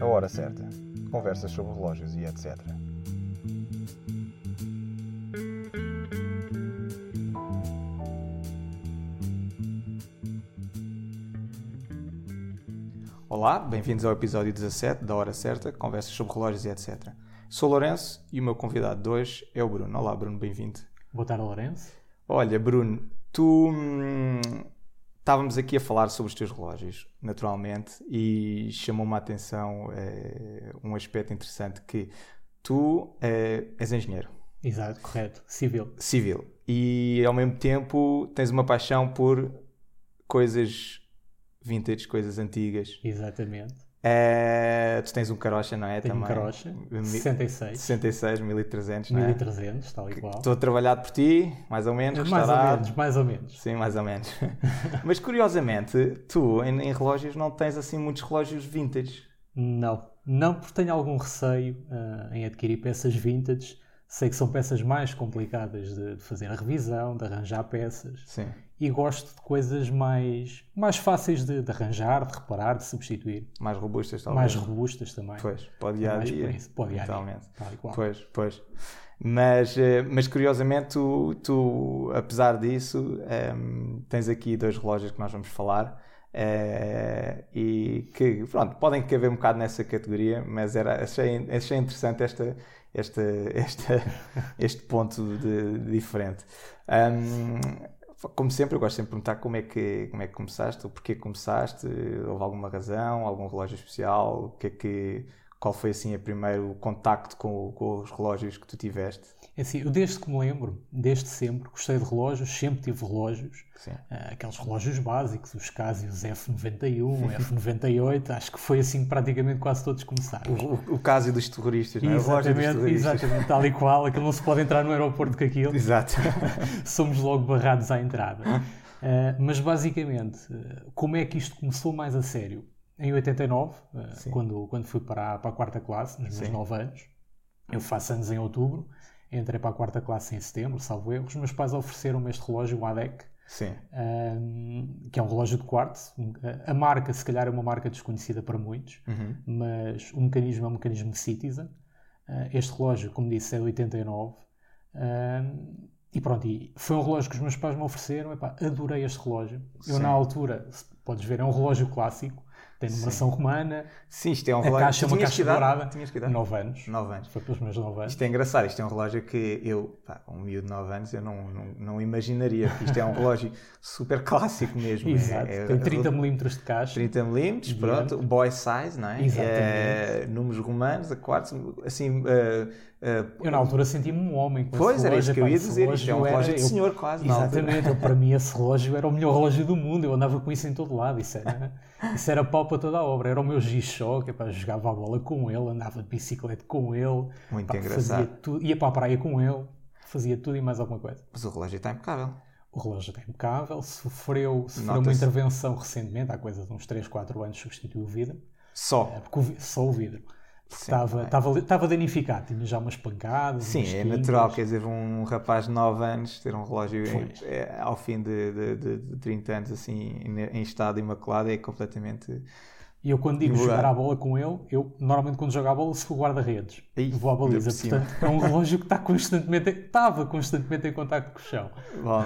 A hora certa. Conversas sobre relógios e etc. Olá, bem-vindos ao episódio 17 da Hora Certa, conversas sobre relógios e etc. Sou Lourenço e o meu convidado de hoje é o Bruno. Olá, Bruno, bem-vindo. Boa tarde, Lourenço. Olha, Bruno, tu hum, estávamos aqui a falar sobre os teus relógios, naturalmente, e chamou-me a atenção eh, um aspecto interessante que tu eh, és engenheiro Exato, correto. Civil. civil e ao mesmo tempo tens uma paixão por coisas vintage, coisas antigas. Exatamente. Eh, tu tens um carocha, não é? Tenho um Também. carocha, Mi- 66, 66, 1300, não é? 1300, tal e qual. Estou trabalhado por ti, mais ou menos, Mais ou menos, mais ou menos. Sim, mais ou menos. Mas curiosamente, tu em, em relógios não tens assim muitos relógios vintage. Não, não porque tenho algum receio ah, em adquirir peças vintage. Sei que são peças mais complicadas de, de fazer a revisão, de arranjar peças. Sim. E gosto de coisas mais, mais fáceis de, de arranjar, de reparar, de substituir. Mais robustas, talvez. Mais robustas também. Pois, Com dia a dia. a dia, Totalmente. Pois, pois. Mas, eh, mas curiosamente, tu, tu, apesar disso, ehm, tens aqui dois relógios que nós vamos falar. eh, e que, pronto, podem caber um bocado nessa categoria, mas era, achei, achei interessante esta, esta, esta, este ponto de, de diferente. Ahm, como sempre, eu gosto sempre de perguntar como é que, como é que começaste, o porquê começaste, houve alguma razão, algum relógio especial, o que é que, qual foi assim o primeiro contacto com, com os relógios que tu tiveste? É assim, eu desde que me lembro, desde sempre, gostei de relógios, sempre tive relógios. Ah, aqueles relógios básicos, os Casios F91, F98, acho que foi assim que praticamente quase todos começaram. O, o, o caso dos terroristas, não é? Exatamente, exatamente, tal e qual, aquilo não se pode entrar no aeroporto com aquilo, Exato. somos logo barrados à entrada. Ah, mas basicamente, ah, como é que isto começou mais a sério? Em 89, ah, Sim. quando, quando fui para a, para a quarta classe, nos meus Sim. 9 anos, eu faço anos em outubro, entrei para a quarta classe em setembro, salvo erro, os meus pais ofereceram-me este relógio, o ADEC, um, que é um relógio de quartzo. A marca, se calhar, é uma marca desconhecida para muitos, Uhum. mas o mecanismo é um mecanismo de Citizen. Uh, este relógio, como disse, é de 89. Um, e pronto, e foi um relógio que os meus pais me ofereceram. Epá, adorei este relógio. Eu, Sim. na altura, podes ver, é um relógio clássico, tem numeração romana, Sim, isto é um a relógio. caixa é uma caixa dourada. Tinhas que idade? 9 anos. 9 anos. Foi pelos meus 9 anos. Isto é engraçado, isto é um relógio que eu, pá, um miúdo de 9 anos, eu não, não, não imaginaria, isto é um relógio super clássico mesmo. Exato, É, é, tem 30 milímetros de caixa. 30 milímetros, pronto, boy size, não é? Exatamente. É, números romanos, a quartos, assim... eh, Eu na altura senti-me um homem com Pois, era isso que eu ia dizer, isto é um era- relógio de eu- senhor quase. Exatamente, eu, para mim esse relógio era o melhor relógio do mundo, eu andava com isso em todo lado, isso era, isso era pau para toda a obra, era o meu G-Shock, jogava a bola com ele, andava de bicicleta com ele, Muito pá, engraçado. fazia tudo, ia para a praia com ele, fazia tudo e mais alguma coisa. Mas o relógio está impecável. O relógio está impecável, sofreu, sofreu uma intervenção recentemente, há coisa de uns 3, 4 anos substituiu o vidro, Só. é, o só o vidro. Estava, estava, estava danificado, tinha já umas pancadas. Sim, umas é quintas. natural, quer dizer, um rapaz de 9 anos ter um relógio em- é, ao fim de, de, de, de 30 anos assim em, em estado imaculado é completamente... E eu quando digo Lugar. jogar a bola com ele, eu normalmente quando jogo a bola sou guarda-redes. Vou à baliza. Portanto, é um relógio que está constantemente, estava constantemente em contacto com o chão. Bom,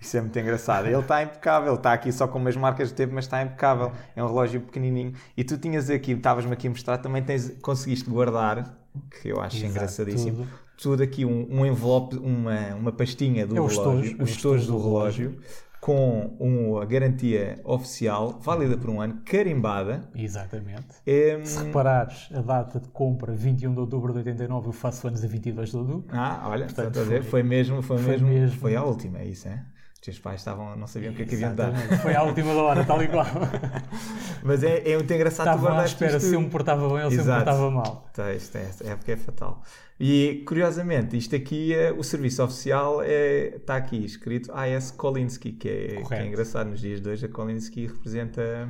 isso é muito engraçado. Ele está impecável, está aqui só com umas marcas de tempo, mas está impecável. É um relógio pequenininho. E tu tinhas aqui, estavas-me aqui a mostrar, também tens, conseguiste guardar, que eu acho Exato, engraçadíssimo, tudo. tudo, aqui, um, um envelope, uma, uma pastinha do É relógio, é os os tojos do do relógio, com um, a garantia oficial, válida por um ano, carimbada. Exatamente. Em, Se reparares a data de compra, 21 de outubro de 89, eu faço anos a 22 de outubro. Ah, olha, Portanto, foi- foi mesmo, foi, foi mesmo, mesmo. foi a última, é isso, é? Os teus pais estavam, não sabiam o que é que haviam de dar. Foi à última da hora, tal e qual. Mas é, é muito engraçado tu Estava à guardaste espera isto- se eu me portava bem ou se eu me Exato. portava mal. Tá, isto é, é porque é fatal. E curiosamente, isto aqui, é, o serviço oficial é, está aqui escrito AS Kolinsky, que é, que é engraçado. Nos dias de hoje, a Kolinsky representa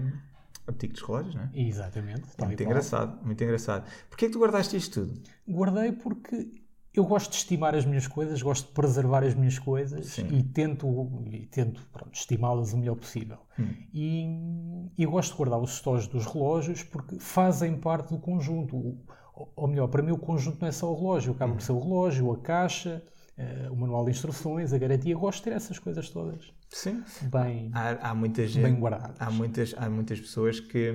a boutique dos relógios, não é? Exatamente. É muito engraçado, muito engraçado. Porquê é que tu guardaste isto tudo? Guardei porque eu gosto de estimar as minhas coisas, gosto de preservar as minhas coisas Sim. e tento, e tento estimá-las o melhor possível. Hum. E, e gosto de guardar os stores dos relógios porque fazem parte do conjunto. O- Ou melhor, para mim o conjunto não é só o relógio, acaba Hum. por ser o relógio, a caixa, eh, o manual de instruções, a garantia. Eu gosto de ter essas coisas todas Sim. bem, Há, há muita gente. bem guardadas. Há muitas, há muitas pessoas que,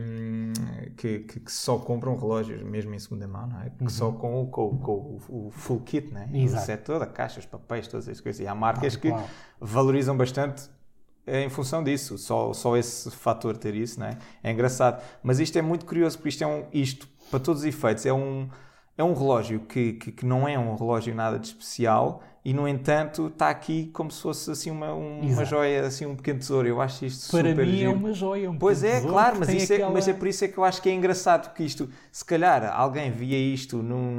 que, que- só compram relógios, mesmo em segunda mão, não é? Que só com, o- com, com o- o full kit, né? O Exato. set todo, a caixa, os papéis, todas essas coisas. E há marcas Tal que qual. valorizam bastante em função disso, só, só esse fator ter isso, né? É engraçado. Mas isto é muito curioso, porque isto é um, isto, para todos os efeitos, é um, é um relógio que, que, que não é um relógio nada de especial e, no entanto, está aqui como se fosse assim uma, um- uma joia, assim um pequeno tesouro. Eu acho isto Para super mim é giro. uma joia. Um Pois é, claro, mas, isso é, aquela- mas é por isso é que eu acho que é engraçado que isto, se calhar alguém via isto num-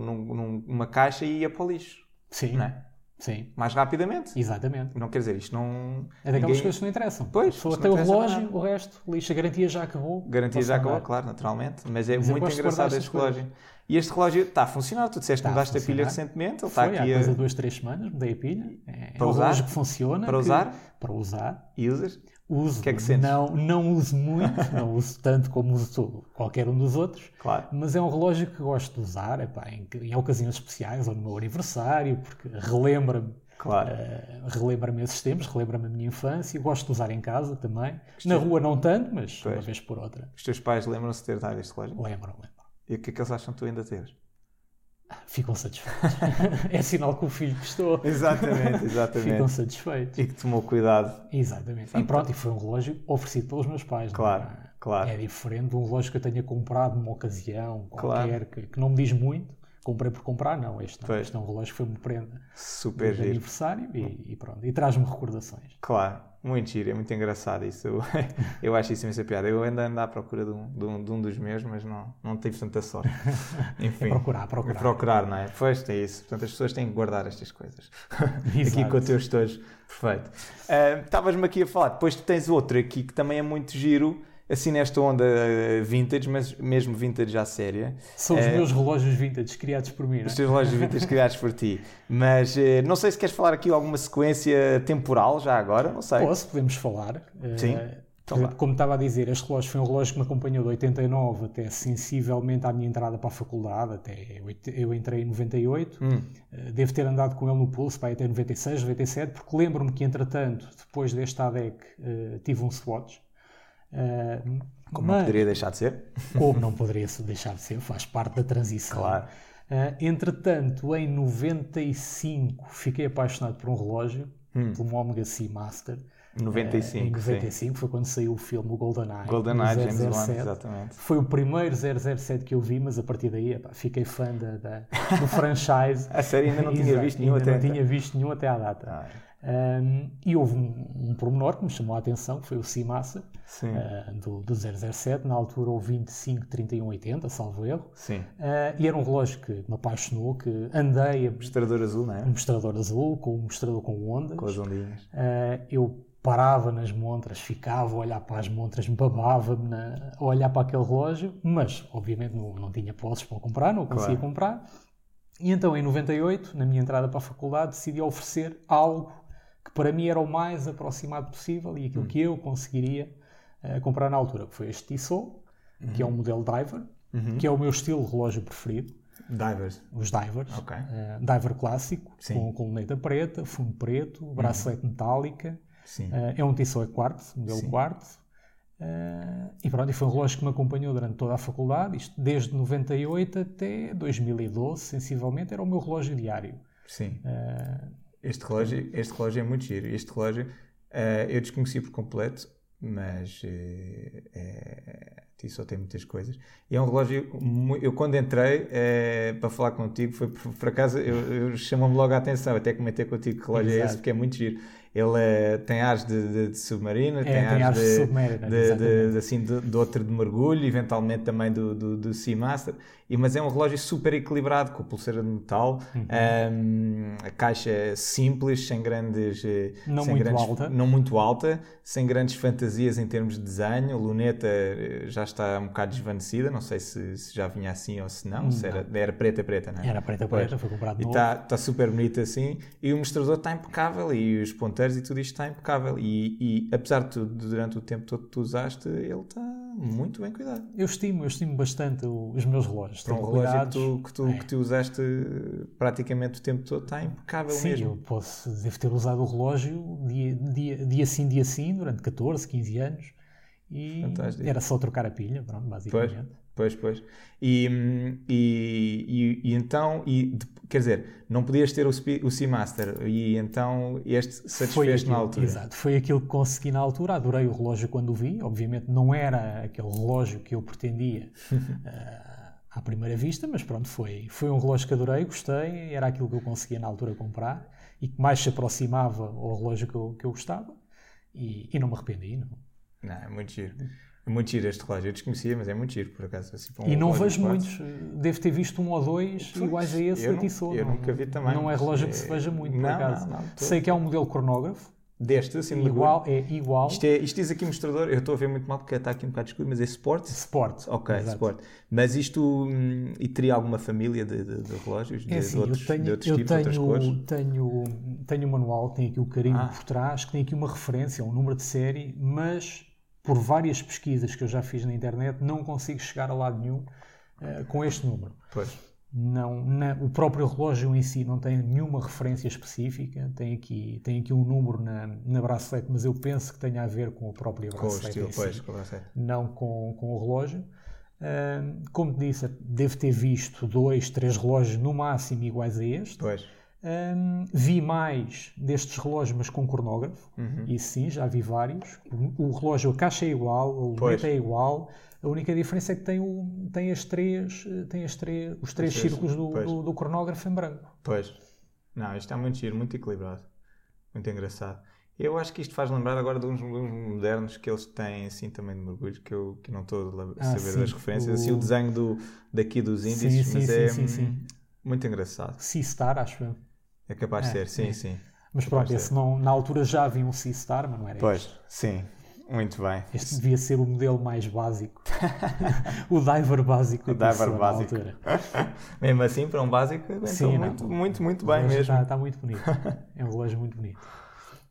num- num- numa caixa e ia para o lixo, Sim, não é? Sim, mais rapidamente. exatamente. Não quer dizer, isto não. É daquelas ninguém- coisas que não interessam. Pois, a pessoa isto tem não o relógio, o resto, lixa, a garantia já acabou. Garantia já acabou, andar. claro, naturalmente. Mas é Mas muito engraçado este relógio. E este relógio está a funcionar. Tu disseste que mudaste a pilha recentemente. Ele está há aqui coisa a... duas, três semanas, mudei a pilha. É, Para um usar? relógio que funciona. Para que- usar? Para usar. e usas. Uso. Que é que? Não, não uso muito, não uso tanto como uso qualquer um dos outros. Claro. Mas é um relógio que gosto de usar epá, em, em ocasiões especiais ou no meu aniversário, porque relembra-me Claro. eh, relembra-me esses tempos, relembra-me a minha infância. Gosto de usar em casa também. Na rua não tanto, mas uma Pois. vez por outra. Os teus pais lembram-se de ter dado este relógio? Lembram, lembram. E o que é que eles acham que tu ainda teres? Ficam satisfeitos. é sinal que o filho gostou. Exatamente, Ficam satisfeitos. E que tomou cuidado. Exatamente. E pronto, e foi um relógio oferecido pelos meus pais. não Claro, é? claro. É diferente de um relógio que eu tenha comprado numa ocasião Claro. qualquer, que, que não me diz muito. Comprei por comprar, não. Este, não. Este é um relógio que foi uma prenda Super de aniversário e, e pronto. E traz-me recordações. Claro, muito giro, é muito engraçado isso. Eu, eu acho isso imensa piada. Eu ainda ando à procura de um, de um, de um dos meus, mas não, não tive tanta sorte. Enfim. É procurar, procurar. Procurar, não é? Pois é isso. Portanto, as pessoas têm que guardar estas coisas. aqui com os teus tojos. Perfeito. Ah, Estavas-me aqui a falar. Depois tu tens outro aqui que também é muito giro, assim nesta onda ah, vintage, mas mesmo vintage à séria. São os É. meus relógios vintage criados por mim. não é? Os teus relógios vintage criados por ti. Mas eh, não sei se queres falar aqui alguma sequência temporal já agora, não sei. Posso, podemos falar. Eh, Sim. exemplo, como estava a dizer, este relógio foi um relógio que me acompanhou de 89 até sensivelmente à minha entrada para a faculdade, até eu, entrei em 98. Hum, Eh, Devo ter andado com ele no pulso para até 96, 97, porque lembro-me que, entretanto, depois deste ADEC, eh, tive um Swatch. Eh, como não mas- poderia deixar de ser. como não poderia deixar de ser, faz parte da transição. Claro. Eh, entretanto, em 95, fiquei apaixonado por um relógio, Hum. por um Omega Seamaster. 95, Eh, em sim. 95 foi quando saiu o filme o GoldenEye. GoldenEye, James Bond, 007. exatamente. Foi o primeiro 007 que eu vi, mas a partir daí epá, fiquei fã da, da- do franchise. A série ainda não tinha Exato, visto nenhum ainda até não então. tinha visto nenhum até à data. Ah, Um, e houve um, um pormenor que me chamou a atenção, que foi o sim, uh, do, do 007, na altura o 25 31 80, salvo erro. sim. Uh, e era um relógio que me apaixonou, que andei a um Mostrador azul, não é? mostrador azul, com um mostrador com ondas. Com as ondinhas. Uh, eu parava nas montras, ficava a olhar para as montras, me babava-me na- a olhar para aquele relógio, mas obviamente não, não tinha posses para comprar, não conseguia Claro. comprar. E então em 98, na minha entrada para a faculdade, decidi oferecer algo que para mim era o mais aproximado possível e aquilo que eu conseguiria uh, comprar na altura, que foi este Tissot, que é um modelo diver, Uhum. que é o meu estilo de relógio preferido Divers. os divers, Ok. eh, diver clássico, Sim. com coluneta preta, fundo preto, bracelete metálica, eh, é um Tissot quartzo, modelo Sim. quartzo, eh, e pronto, e foi um relógio que me acompanhou durante toda a faculdade, isto desde 98 até 2012, sensivelmente, era o meu relógio diário. Sim. Este relógio, este relógio é muito giro. Este relógio eh, eu desconheci por completo, mas eh, é, só tem muitas coisas. E é um relógio. Eu, quando entrei eh, para falar contigo, foi por, por acaso, eu, eu chamou-me logo a atenção. Até comentei contigo que relógio é esse, Exato. porque é muito giro. ele é, tem ares de, de, de submarino, É, tem, tem ares de de, submarino, de, assim, de, outro de mergulho, eventualmente também do, do, do Seamaster. E, mas é um relógio super equilibrado, com a pulseira de metal, Uhum. Ahm, a caixa é simples, sem grandes. eh, Não sem muito grandes- alta. Não muito alta, sem grandes fantasias em termos de desenho. A luneta já está um bocado desvanecida, não sei se, se já vinha assim ou se não, se era, era preta, preta, não é? Era preta Pois. preta, foi comprado E está tá super bonito assim. E o mostrador está impecável. E os ponteiros e tudo isto está impecável. E, e apesar de tudo, durante o tempo todo que tu usaste, ele está muito bem cuidado. Eu estimo, eu estimo bastante os meus relógios. Para um relógio que tu, que, tu, É. que tu usaste praticamente o tempo todo, está impecável Sim, mesmo. eu posso, devo ter usado o relógio dia, dia, dia sim, dia sim, durante 14, 15 anos. E Fantástico. era só trocar a pilha, pronto, Pois, basicamente. pois, pois. E, hum, e, e, e então, e, quer dizer, não podias ter o, o Seamaster e então este Foi satisfez na aquilo, altura. exato, foi aquilo que consegui na altura. Adorei o relógio quando o vi. Obviamente não era aquele relógio que eu pretendia ah, à primeira vista, mas pronto, foi, foi um relógio que adorei, gostei. Era aquilo que eu conseguia na altura comprar e que mais se aproximava ao relógio que eu, que eu gostava. E, e não me arrependi. Não. Não, é muito giro. É muito giro este relógio. Eu desconhecia, mas é muito giro, por acaso. Assim, um E não vejo de muitos, devo ter visto um ou dois Pois, iguais a esse eu Tissot. eu Não- nunca vi também, Não é relógio que é- se veja muito, por Não, acaso. não, não, todo. Sei que é um modelo cronógrafo, Deste, assim, de igual, é igual. Isto, é, isto diz aqui mostrador, eu estou a ver muito mal porque está aqui um bocado escuro, mas é Sport? Sport. Ok, exato. Sport. Mas isto, hum, e teria alguma família de, de- de relógios? De, É de assim, outros, eu tenho, de outros eu tipos, outras cores? tenho, tenho, tenho o manual, tenho aqui o carinho Ah. por trás, que tem aqui uma referência, um número de série, mas por várias pesquisas que eu já fiz na internet, não consigo chegar a lado nenhum eh, com este número. Pois. Não, na- o próprio relógio em si não tem nenhuma referência específica, tem aqui, tem aqui um número na, na bracelete, mas eu penso que tenha a ver com o próprio Com o bracelete estilo, em si pois, com o bracelete. não com, com o relógio. Ahm, como te disse, devo ter visto dois, três relógios no máximo iguais a este. Pois. Ahm, vi mais destes relógios, mas com cronógrafo. Uhum. E sim, já vi vários. O, o relógio, a caixa é igual, Pois. luneta é igual. A única diferença é que tem, o, tem, as três, eh, tem as três, os três Os três, círculos do, do, do cronógrafo em branco. Pois. Não, isto está muito giro, muito equilibrado. Muito engraçado. Eu acho que isto faz lembrar agora de uns, de uns modernos que eles têm assim também de mergulho, que eu que não estou a Ah, saber sim, das referências. o- Assim, o desenho do, daqui dos índices, sim, mas sim, é muito engraçado. Seastar, acho eu. É capaz de É, ser, sim, é. sim. Mas Capaz pronto, esse não, na altura já havia um Seastar, mas não era este. Pois, sim. Muito bem. Este devia ser o modelo mais básico. o diver básico. O diver básico. Mesmo assim, para um básico, Sim, muito, muito, muito bem mesmo. Está, está muito bonito. É um relógio muito bonito.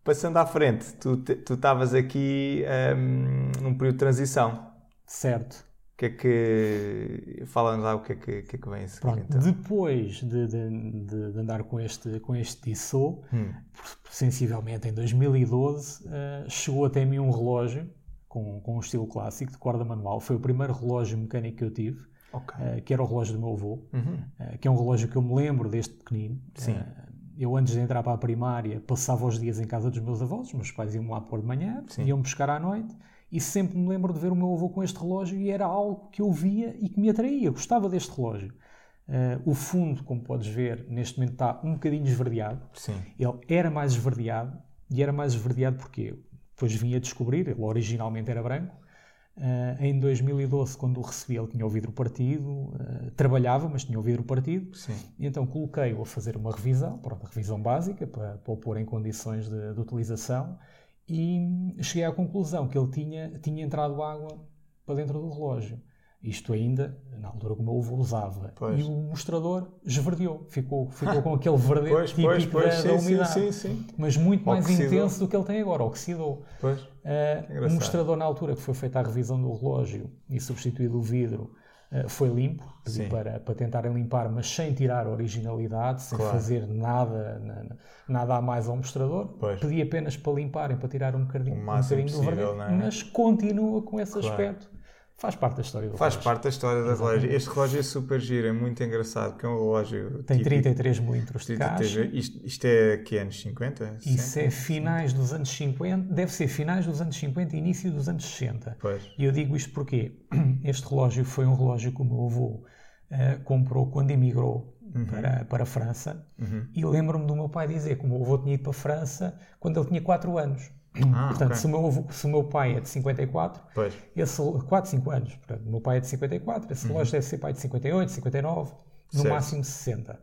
Passando à frente, tu estavas aqui hum, num período de transição. Certo. Que é que. Fala-nos lá o que é que, que, é que vem a seguir Pronto, então. depois de, de- de- andar com este, com este Tissot, Hum, sensivelmente em 2012, eh, chegou até mim um relógio com, com um estilo clássico de corda manual. Foi o primeiro relógio mecânico que eu tive, ok. eh, que era o relógio do meu avô. Uhum. Uh, que é um relógio que eu me lembro desde pequenino. Sim. Uh, eu, antes de entrar para a primária, passava os dias em casa dos meus avós, os meus pais iam lá pôr de manhã, Sim. iam buscar à noite, e sempre me lembro de ver o meu avô com este relógio e era algo que eu via e que me atraía. Eu gostava deste relógio. Uh, o fundo, como podes ver, neste momento está um bocadinho esverdeado. Sim. Ele era mais esverdeado, e era mais esverdeado porque depois vim a descobrir, ele originalmente era branco. Uh, em 2012, quando o recebi, ele tinha o vidro partido, uh, trabalhava, mas tinha o vidro partido. Sim. Então coloquei-o a fazer uma revisão, pronto, revisão básica, para, para o pôr em condições de, de utilização, e cheguei à conclusão que ele tinha, tinha entrado água para dentro do relógio. Isto ainda, na altura que o meu avô usava. Pois. E o mostrador esverdeou, ficou, ficou com aquele verde Pois, típico pois, pois, da, sim, da umidade. sim, sim. Mas muito mais Oxidou. intenso do que ele tem agora, oxidou. Pois. Uh, o mostrador, na altura que foi feita a revisão do relógio e substituído o vidro, foi limpo. Sim. para, para tentarem limpar, mas sem tirar originalidade, sem Claro. fazer nada, na- nada a mais ao mostrador. Pois. Pedi apenas para limparem, para tirar um bocadinho, um bocadinho do possível, verde, não é? mas continua com esse Claro. aspecto. Faz parte da história do Faz relógio. parte da história da relógio. Este relógio é super giro, é muito engraçado, porque é um relógio. Tem típico. 33 milímetros de 33. caixa. Isto, isto é que anos 50? Isso Sim. é finais dos anos 50, deve ser finais dos anos 50 e início dos anos 60. Pois. E eu digo isto porque este relógio foi um relógio que o meu avô eh, comprou quando emigrou uhum. para, para a França uhum. e lembro-me do meu pai dizer que o meu avô tinha ido para a França quando ele tinha 4 anos. Ah, portanto, okay. se, o meu avô, se o meu pai é de 54, pois. esse 4, 5 anos, portanto, o meu pai é de 54, esse uhum. relógio deve ser pai de 58, 59, no certo. máximo 60.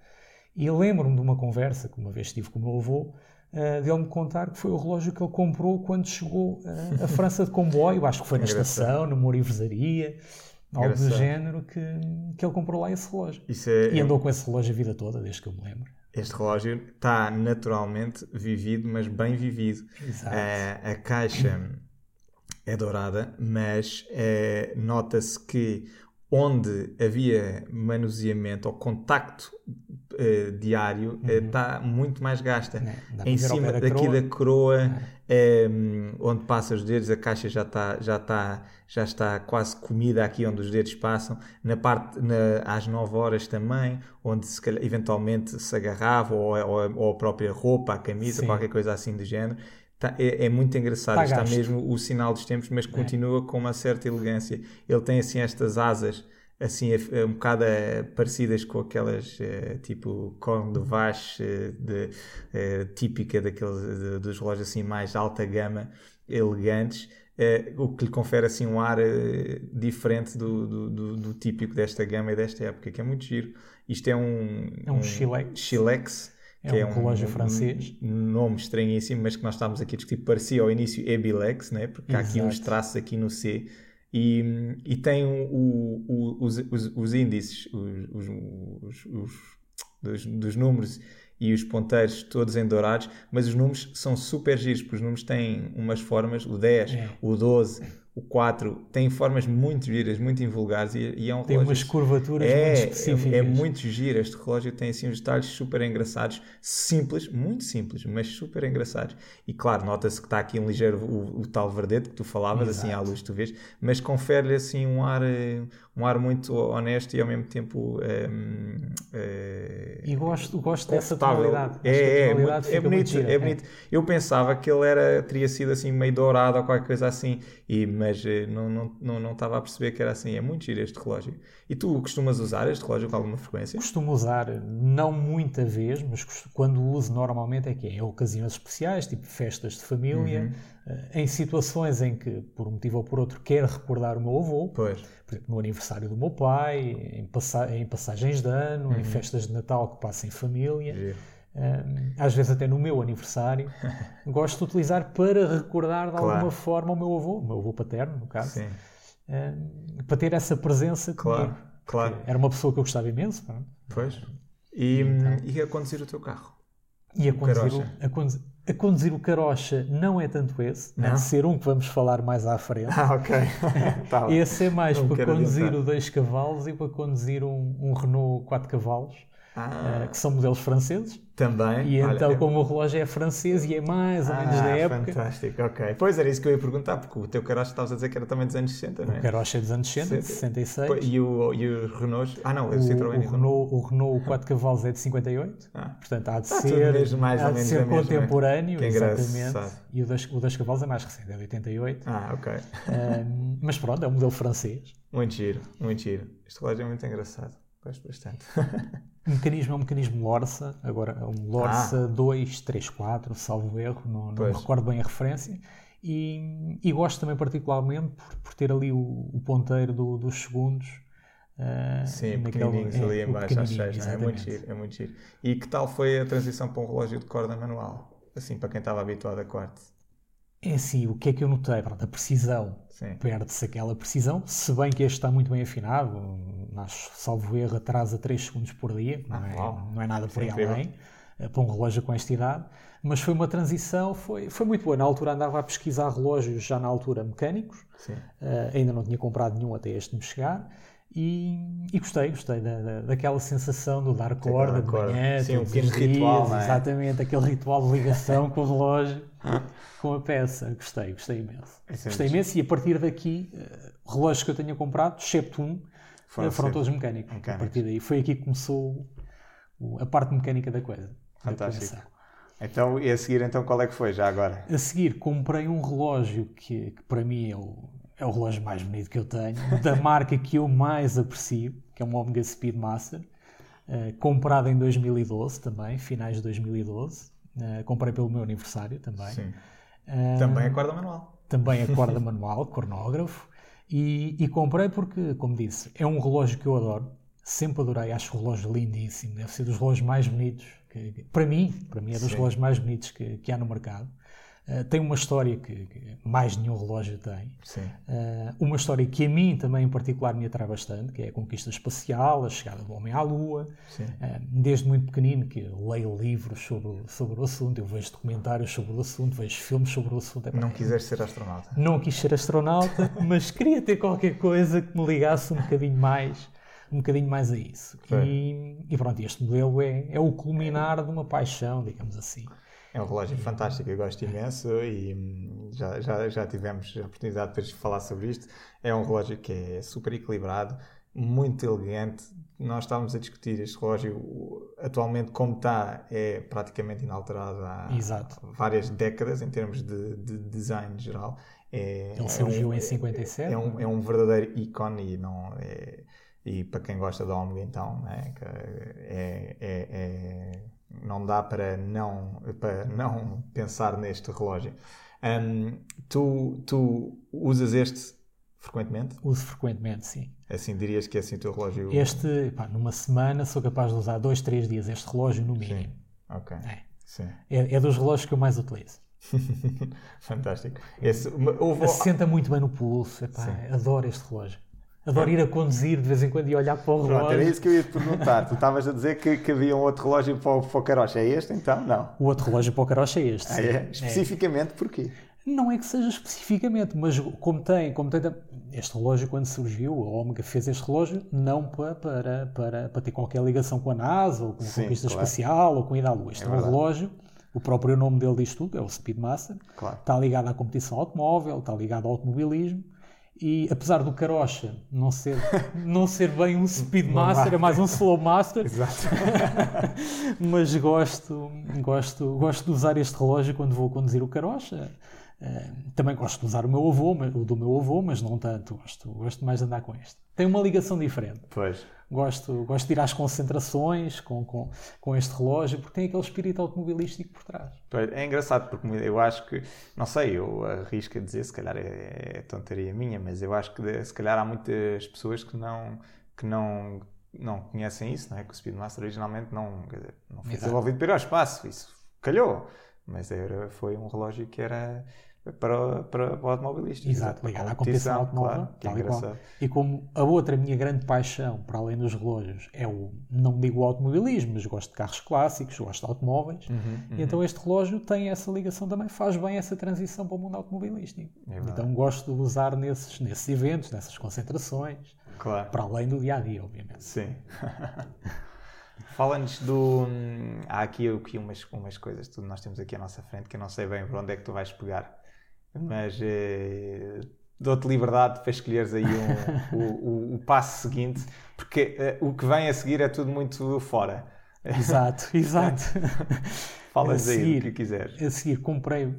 E lembro-me de uma conversa que uma vez tive com o meu avô, uh, dele me contar que foi o relógio que ele comprou quando chegou uh, à França de comboio, acho que foi na estação, numa orivesaria, algo do género, que, que ele comprou lá esse relógio. É, e andou com esse relógio a vida toda, desde que eu me lembro. Este relógio está naturalmente vivido, mas bem vivido. Exato. Uh, a caixa é dourada, mas nota-se que onde havia manuseamento ou contacto uh, diário está uhum. uh, muito mais gasta. É, em cima da daqui coroa. da coroa, é. Um, onde passa os dedos, a caixa já está já tá, já está quase comida aqui onde os dedos passam. Na parte na, às 9 horas também, onde se calhar, eventualmente se agarrava, ou, ou, ou, a própria roupa, a camisa, Sim. qualquer coisa assim do género. Tá, é, é, muito engraçado, tá está mesmo o sinal dos tempos, mas é. continua é. com uma certa elegância. Ele tem assim estas asas assim um bocado eh, parecidas com aquelas tipo corno de vache de, típica daqueles dos relógios assim mais alta gama, elegantes. o que lhe confere assim um ar diferente do, do, do, do, típico desta gama e desta época, que é muito giro. Isto é um, é um, um Chilex. Chilex é que é um, é um relógio francês. Nome estranhíssimo, mas que nós estávamos aqui a discutir. Parecia ao início Ebilex, né? porque Exato. há aqui uns traços aqui no C. E, e tem o, o, os, os, os, índices os, dos, dos números e os ponteiros todos em dourados, mas os números são super giros, porque os números têm umas formas, o 10, é. o 12, o 4 tem formas muito giras, muito invulgares e, e é um tem relógio... Tem umas curvaturas é, muito específicas. É, é muito giro. Este relógio tem assim uns detalhes super engraçados, simples, muito simples, mas super engraçados. E claro, nota-se que está aqui um ligeiro, o, o, tal verdete que tu falavas, Exato. assim à luz tu vês, mas confere-lhe assim um ar, um ar muito honesto e ao mesmo tempo... Um, é, e gosto, gosto dessa tonalidade. É, é, é, é bonito, é, é bonito. Eu pensava que ele era, teria sido assim meio dourado ou qualquer coisa assim, e, mas eh, não, não, não, não estava a perceber que era assim. É muito giro este relógio. E tu costumas usar este relógio com alguma frequência? Costumo usar, não muita vez, mas quando uso normalmente é que é em ocasiões especiais, tipo festas de família, uhum. Eh, em situações em que, por um motivo ou por outro, quero recordar o meu avô. Pois. Por exemplo, no aniversário do meu pai, em, passa em passagens de ano, uhum. em festas de Natal que passo em família. Um, às vezes até no meu aniversário, gosto de utilizar para recordar de claro. alguma forma o meu avô, o meu avô paterno, no caso, um, para ter essa presença claro, comigo. Claro. Era uma pessoa que eu gostava imenso. Pois. E, então, e a conduzir o teu carro? E a conduzir o, a, conduzir, a conduzir o carocha não é tanto esse, não? de ser um que vamos falar mais à frente. Ah, ok. tá esse é mais não para conduzir adiantar. o 2 cavalos e para conduzir um, um Renault 4 cavalos ah. uh, que são modelos franceses. Também. E Olha, então, é... como o relógio é francês e é mais ou menos ah, da época. Fantástico, ok. Pois era isso que eu ia perguntar, porque o teu carocha estavas a dizer que era também dos anos 60, não é? O carocha é dos anos 60, de 66. E o, e o Renault? Ah, não, o, o Citroën. O Renault, o Renault 4 cavalos é de 58, ah. portanto há de ah, ser, mais há de ser mesmo, contemporâneo, exatamente. E o das, o das cavalos é mais recente, é de 88. Ah, ok. Mas pronto, é um modelo francês. Muito giro, muito giro. Este relógio é muito engraçado. Gosto bastante. o mecanismo é um mecanismo Lorsa, agora é um Lorsa ah. 234, salvo erro, não, não me recordo bem a referência. E, e gosto também particularmente por, por ter ali o, o ponteiro do, dos segundos. Uh, Sim, pequenininhos é, ali em baixo às 6, é? é muito giro, é muito giro. E que tal foi a transição para um relógio de corda manual? Assim, para quem estava habituado a quartzo. É assim, o que é que eu notei? Pronto, a precisão. Perde-se aquela precisão, se bem que este está muito bem afinado, acho, salvo erro, atrasa 3 segundos por dia, não, ah, é, não é nada por aí além, eh, para um relógio com esta idade. Mas foi uma transição, foi, foi muito boa. Na altura andava a pesquisar relógios, já na altura mecânicos, uh, ainda não tinha comprado nenhum até este me chegar. E, e, gostei, gostei da, da, daquela sensação do dar corda de manhã, Sim, um pequeno ritual, é? exatamente, aquele ritual de ligação com o relógio, com a peça. Gostei, gostei imenso. É gostei imenso e a partir daqui, uh, relógios que eu tenha comprado, excepto um, foram, foram todos mecânicos. mecânicos. A partir daí foi aqui que começou a parte mecânica da coisa. Fantástico. Da então, e a seguir, então, qual é que foi já agora? A seguir, comprei um relógio que, que para mim é o, é o relógio mais bonito que eu tenho, da marca que eu mais aprecio, que é um Omega Speedmaster. Uh, comprado em 2012 também, finais de 2012. Uh, comprei pelo meu aniversário também. Sim. Também a corda manual. Também a corda manual, cornógrafo. E, e, comprei porque, como disse, é um relógio que eu adoro. Sempre adorei, acho o relógio lindíssimo. Deve ser dos relógios mais bonitos. Que, para mim, para mim é dos Sim. relógios mais bonitos que, que há no mercado. Uh, tem uma história que, que, mais nenhum relógio tem. Uh, uma história que a mim também em particular me atrai bastante, que é a conquista espacial, a chegada do homem à Lua. Uh, desde muito pequenino que leio livros sobre, sobre o assunto, eu vejo documentários sobre o assunto, vejo filmes sobre o assunto. É, não quiseste ser astronauta? Não quis ser astronauta, mas queria ter qualquer coisa que me ligasse um bocadinho mais um bocadinho mais a isso. E, e, pronto, este modelo é, é o culminar de uma paixão, digamos assim. É um relógio fantástico, eu gosto imenso e hum, já, já, já tivemos a oportunidade de falar sobre isto. É um relógio que é super equilibrado, muito elegante. Nós estávamos a discutir este relógio, atualmente, como está, é praticamente inalterado há Exato. várias décadas em termos de, de design geral. É, Ele surgiu é um, em 57. É um, é um verdadeiro ícone e não é, e para quem gosta da Omega então né, é, é, é não dá para não, para não pensar neste relógio. Um, tu, tu usas este frequentemente? Uso frequentemente, sim. Assim dirias que é assim o teu relógio? Este, pá, numa semana sou capaz de usar dois, três dias este relógio no mínimo. Sim. Ok. É. Sim. É, é dos relógios que eu mais utilizo. Fantástico. Esse, houve... Assenta muito bem no pulso. Epá, adoro este relógio. Adoro ir a conduzir de vez em quando e olhar para o relógio. Pronto, era isso que eu ia te perguntar. tu estavas a dizer que, que havia um outro relógio para o, para o carocha. É este então? Não. O outro relógio para o carocha é este. Ah, é? Especificamente é. porquê? Não é que seja especificamente, mas como tem, como tem este relógio quando surgiu, a Omega fez este relógio não para, para, para, para ter qualquer ligação com a NASA ou com a Sim, conquista claro. espacial ou com a ida à Lua. Este é, é um relógio, o próprio nome dele diz tudo, é o Speedmaster. Claro. Está ligado à competição automóvel, está ligado ao automobilismo e apesar do Carocha não ser, não ser bem um Speedmaster, é mais um Slowmaster, mas gosto, gosto, gosto de usar este relógio quando vou conduzir o Carocha. Uh, também gosto de usar o meu avô, o do meu avô, mas não tanto. Gosto, gosto mais de andar com este. Tem uma ligação diferente. Pois. Gosto, gosto de ir às concentrações com, com, com este relógio porque tem aquele espírito automobilístico por trás. É engraçado porque eu acho que, não sei, eu arrisco a dizer, se calhar é, é tonteria minha, mas eu acho que se calhar há muitas pessoas que não, que não, não conhecem isso, não é? Que o Speedmaster originalmente não, não foi desenvolvido para ir ao espaço, isso calhou. Mas era, foi um relógio que era para, para o automobilista. Exato, ligado à competição automóvel. Claro, é e como a outra minha grande paixão, para além dos relógios, é o, não digo o automobilismo, mas gosto de carros clássicos, gosto de automóveis, uhum, uhum. e então este relógio tem essa ligação também, faz bem essa transição para o mundo automobilístico. É então gosto de usar nesses, nesses eventos, nessas concentrações, claro. para além do dia a dia, obviamente. Sim. Fala-nos do. Hum, há aqui, aqui umas, umas coisas que nós temos aqui à nossa frente que eu não sei bem por onde é que tu vais pegar mas eh, dou-te liberdade para escolheres aí um, o, o, o, passo seguinte, porque eh, o que vem a seguir é tudo muito fora. Exato, exato. Fala-nos aí o que quiseres. A seguir, comprei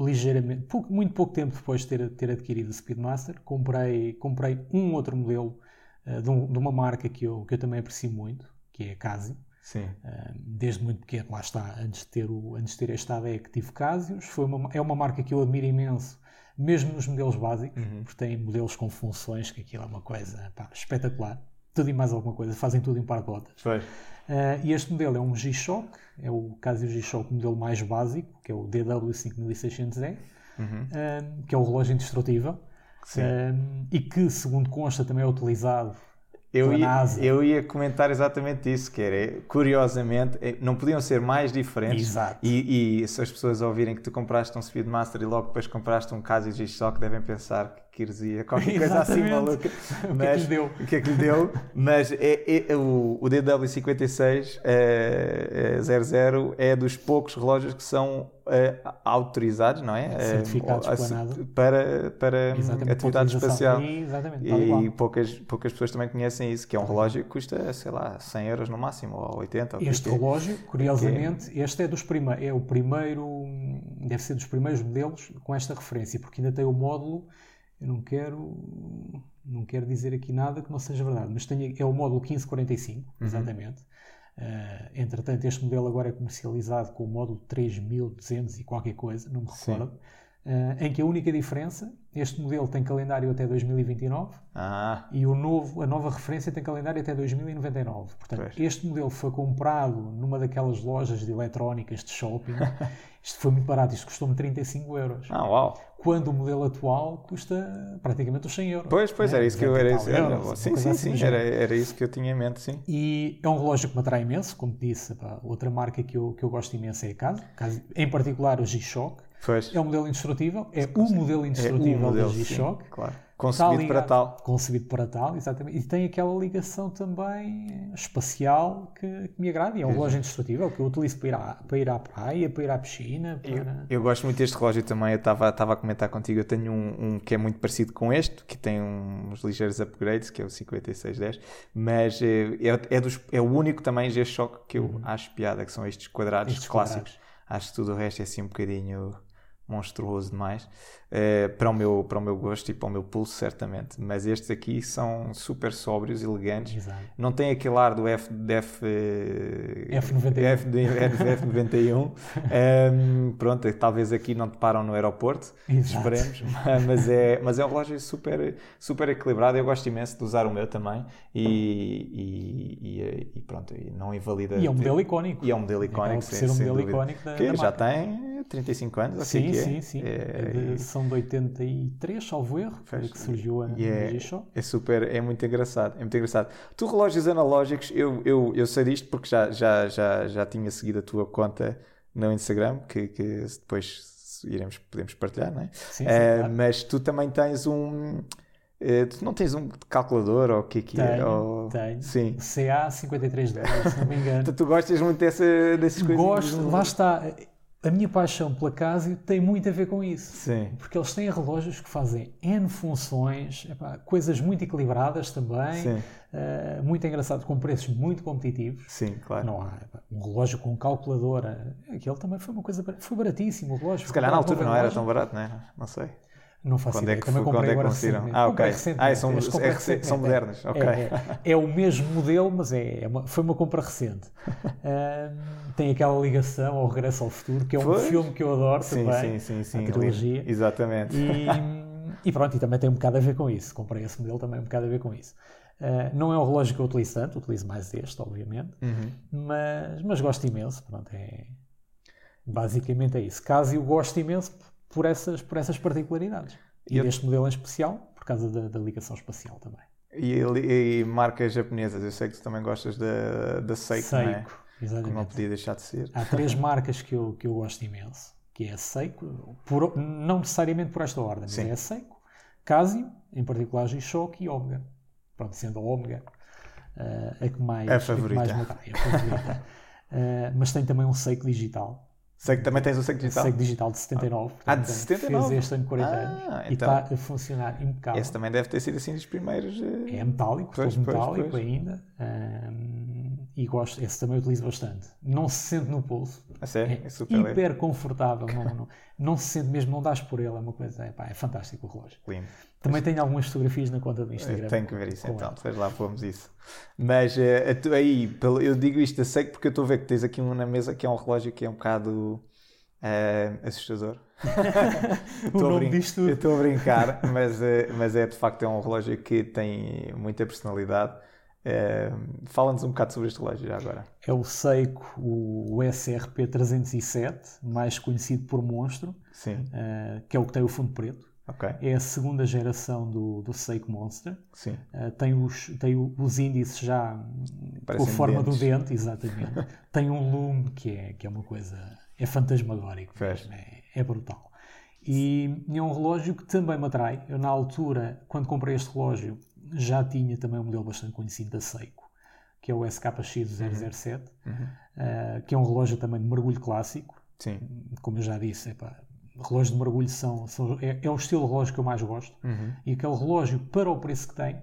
ligeiramente, pouco, muito pouco tempo depois de ter, ter adquirido o Speedmaster, comprei, comprei um outro modelo uh, de, um, de, uma marca que eu, que eu também aprecio muito, que é a Casio. Sim. desde muito pequeno, lá está, antes de ter, o, antes de ter esta ADE que tive Casios, foi uma, é uma marca que eu admiro imenso, mesmo nos modelos básicos, uhum. porque tem modelos com funções, que aquilo é uma coisa pá, espetacular. Tudo e mais alguma coisa, fazem tudo em par de botas. Uh, e este modelo é um G-Shock, é o Casio G-Shock modelo mais básico, que é o DW5600E, uhum. uh, que é o relógio indestrutível. Uh, e que, segundo consta, também é utilizado eu ia, eu ia comentar exatamente isso, que era, curiosamente, eh, não podiam ser mais diferentes. Exato. E, e se as pessoas ouvirem que tu compraste um Speedmaster e logo depois compraste um Casio G-Shock, devem pensar que heresia, qualquer coisa assim maluca. Mas, o que é que lhe deu? O que é que lhe deu? Mas é, é, o, o DW56 é, é, 00 é dos poucos relógios que são é, autorizados, não é? Certificados é, para, para atividade espacial. E, exatamente, e poucas, poucas pessoas também conhecem isso, que é um relógio que custa, sei lá, 100 euros no máximo, ou 80. Este relógio, curiosamente, este é, dos prime é o primeiro, deve ser dos primeiros modelos com esta referência, porque ainda tem o módulo eu não quero não quero dizer aqui nada que não seja verdade, mas tenho, é o módulo 1545, Uhum. exatamente. Uh, entretanto, este modelo agora é comercializado com o módulo 3200 e qualquer coisa, não me Sim. Uh, em que a única diferença, este modelo tem calendário até 2029 Ah, e o novo, a nova referência tem calendário até 2099. Portanto, Pois. este modelo foi comprado numa daquelas lojas de eletrónicas de shopping. Isto foi muito barato, isto custou-me 35 euros. ah, uau. Quando o modelo atual custa praticamente os 100 euros. Pois, pois, né? era isso que eu 90 era. tal era- euros, sim, sim, assim sim, era, era isso que eu tinha em mente, sim. E é um relógio que me atrai imenso, como te disse, pá, outra marca que eu, que eu gosto imenso é a Casio em particular o G-Shock. Pois. É um modelo indestrutível, é o modelo É indestrutível o modelo, da G-Shock. claro. Concebido para ligado- tal. Concebido para tal, exatamente. E tem aquela ligação também espacial que, que me agrada. E é um relógio indestrutível que eu utilizo para ir à, para ir à praia, para ir à piscina. Eu, Para... eu gosto muito deste relógio também. Eu estava estava a comentar contigo. Eu tenho um, um que é muito parecido com este, que tem uns ligeiros upgrades, que é o 5610, mas eh, é, é, dos, é o único também G-Shock que eu acho piada, que são estes quadrados Estes clássicos. Acho que tudo o resto é assim um bocadinho monstruoso demais eh, para, o meu, para o meu gosto e para o meu pulso, certamente. Mas estes aqui são super sóbrios, elegantes. Exato. Não tem aquele ar do F, F, eh, F91. F, de- F, F91. Ehm, pronto, talvez aqui não te param no aeroporto, Exato. esperemos, mas é, mas é um relógio super, super equilibrado. Eu gosto imenso de usar o meu também e, e, e- e pronto, não invalida. E é um modelo icónico. E é um modelo icónico, sem, ser um modelo icónico da- que da já marca. tem 35 anos, assim Sim, que é. sim, sim. É, É de- são de 83, salvo erro, Faz- que surgiu a, é, G-Shock. é super, é muito engraçado, é muito engraçado. Tu relógios analógicos, eu, eu, eu sei disto porque já, já, já, já tinha seguido a tua conta no Instagram, que, que depois iremos, podemos partilhar, não é? Sim, sim, Eh, claro. Mas tu também tens um, eh, tu não tens um calculador ou o que é que é? Tenho, Ou- tenho. Sim. CA 5310, se não me engano. Então, tu gostas muito dessa, dessas coisas? Gosto, lá está. A minha paixão pela Casio tem muito a ver com isso. Sim. Porque eles têm relógios que fazem N funções, epá, coisas muito equilibradas também, eh, muito engraçado, com preços muito competitivos. Sim, claro. Não há epá, um relógio com calculadora. Aquele também foi uma coisa. Foi baratíssimo o relógio. Se calhar na altura não era tão barato, não é? Não sei. Não faço Quando ideia. é que, também foi- comprei quando é que agora recentemente. Ah, ok. recentemente. Ah, são, é rece- são recentemente. modernos. Ok. É, é, é o mesmo modelo, mas é, é uma- foi uma compra recente. Ahm, tem aquela ligação ao Regresso ao Futuro, que é um Pois. filme que eu adoro Sim, também. sim, sim, sim. a trilogia. Exatamente. E, e pronto, e também tem um bocado a ver com isso. Comprei esse modelo também um bocado a ver com isso. Ah, não é um relógio que eu utilizo tanto, utilizo mais este, obviamente, Uhum. mas, mas gosto imenso. Pronto, é, basicamente é isso. Caso eu gosto imenso por essas, por essas particularidades. E Eu- deste modelo em especial, por causa da, da ligação espacial também. E, e marcas japonesas, eu sei que tu também gostas da, da Seiko, não é? Seiko, Que não exatamente. podia deixar de ser. Há três marcas que eu, que eu gosto imenso, que é a Seiko, por- não necessariamente por esta ordem, mas Sim. é a Seiko, Casio, em particular G-Shock e Omega. Pronto, sendo a Omega eh, a que mais, A que favorita. mais me atrai, a favorita. Eh, mas tem também um Seiko digital. Sei que também tens o Seiko digital. Seiko digital de 79. Ah, de portanto, 79? Fez este ano 40 Ah, anos e então. está a funcionar impecável. Esse também deve ter sido assim dos primeiros. eh, É metálico, Pois, pois, metálico pois. ainda. ahm, e gosto, esse também utilizo bastante. Não se sente no pulso. A sério? É É super leve. hiper confortável. Não, não, não se sente mesmo, não dás por ele. É uma coisa, é, pá, é fantástico o relógio. Lindo. Também tenho algumas fotografias na conta do Instagram. Tenho que ver isso então, depois lá fomos isso. Mas tu- aí, pelo- eu digo isto a seco porque eu estou a ver que tens aqui um na mesa que é um relógio que é um bocado eh, assustador. Estou a brin- estou a brincar, mas, eh, mas é de facto é um relógio que tem muita personalidade. Eh, Fala-nos um bocado sobre este relógio já agora. É o Seiko, o SRP 307, mais conhecido por Monstro, Sim, ah, que é o que tem o fundo preto. ok. É a segunda geração do, do Seiko Monster. Sim, Uh, tem os, tem os índices já hum, com a Parecem forma do dentes. dente, exatamente. tem um lume que é, que é uma coisa. é fantasmagórico, é, é brutal. E, e é um relógio que também me atrai. Eu, na altura, quando comprei este relógio, já tinha também um modelo bastante conhecido da Seiko, que é o SKX007, Uhum. uh, que é um relógio também de mergulho clássico. sim. Como eu já disse, epá, relógios de mergulho são, são- é, é o estilo de relógio que eu mais gosto Uhum. e aquele relógio para o preço que tem,